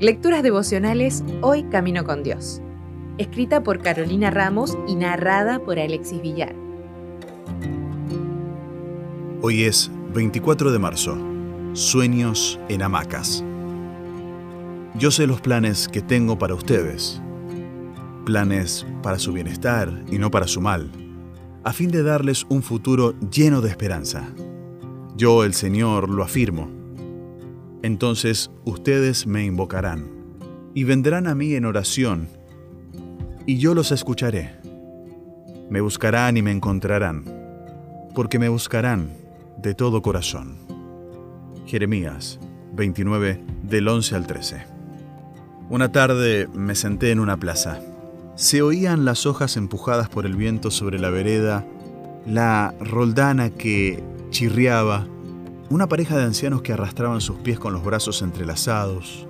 Lecturas devocionales Hoy Camino con Dios. Escrita por Carolina Ramos y narrada por Alexis Villar. Hoy es 24 de marzo. Sueños en hamacas. Yo sé los planes que tengo para ustedes. Planes para su bienestar y no para su mal, a fin de darles un futuro lleno de esperanza. Yo, el Señor, lo afirmo entonces ustedes me invocarán y vendrán a mí en oración, y yo los escucharé. Me buscarán y me encontrarán, porque me buscarán de todo corazón. Jeremías 29 del 11 al 13. Una tarde me senté en una plaza. Se oían las hojas empujadas por el viento sobre la vereda, la roldana que chirriaba, una pareja de ancianos que arrastraban sus pies con los brazos entrelazados,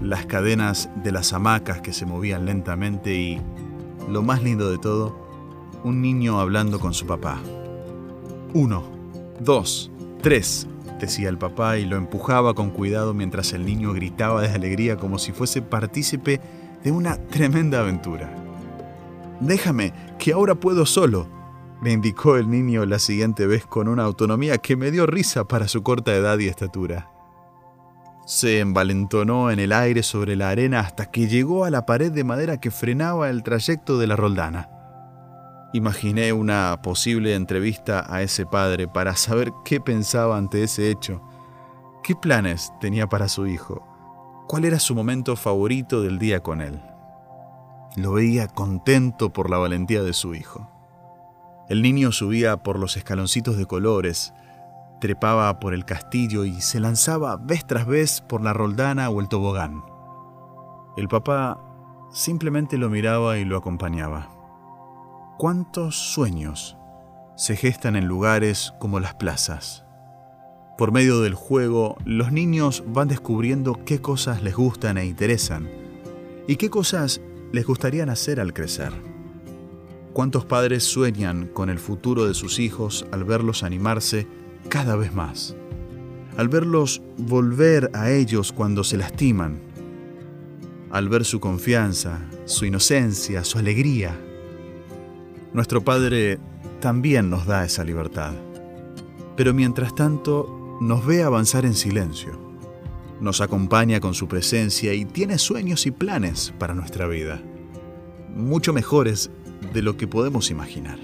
las cadenas de las hamacas que se movían lentamente y, lo más lindo de todo, un niño hablando con su papá. Uno, dos, tres, decía el papá y lo empujaba con cuidado mientras el niño gritaba de alegría como si fuese partícipe de una tremenda aventura. Déjame, que ahora puedo solo, me indicó el niño la siguiente vez con una autonomía que me dio risa para su corta edad y estatura. Se envalentonó en el aire sobre la arena hasta que llegó a la pared de madera que frenaba el trayecto de la roldana. Imaginé una posible entrevista a ese padre para saber qué pensaba ante ese hecho, qué planes tenía para su hijo, cuál era su momento favorito del día con él. Lo veía contento por la valentía de su hijo. El niño subía por los escaloncitos de colores, trepaba por el castillo y se lanzaba vez tras vez por la roldana o el tobogán. El papá simplemente lo miraba y lo acompañaba. ¿Cuántos sueños se gestan en lugares como las plazas? Por medio del juego, los niños van descubriendo qué cosas les gustan e interesan y qué cosas les gustarían hacer al crecer. ¿Cuántos padres sueñan con el futuro de sus hijos al verlos animarse cada vez más? Al verlos volver a ellos cuando se lastiman, al ver su confianza, su inocencia, su alegría. Nuestro Padre también nos da esa libertad, pero mientras tanto nos ve avanzar en silencio, nos acompaña con su presencia y tiene sueños y planes para nuestra vida, mucho mejores de lo que podemos imaginar.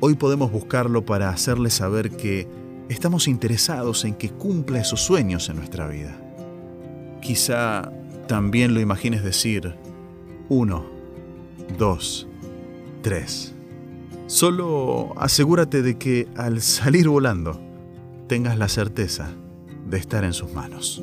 Hoy podemos buscarlo para hacerle saber que estamos interesados en que cumpla esos sueños en nuestra vida. Quizá también lo imagines decir uno, dos, tres. Solo asegúrate de que al salir volando tengas la certeza de estar en sus manos.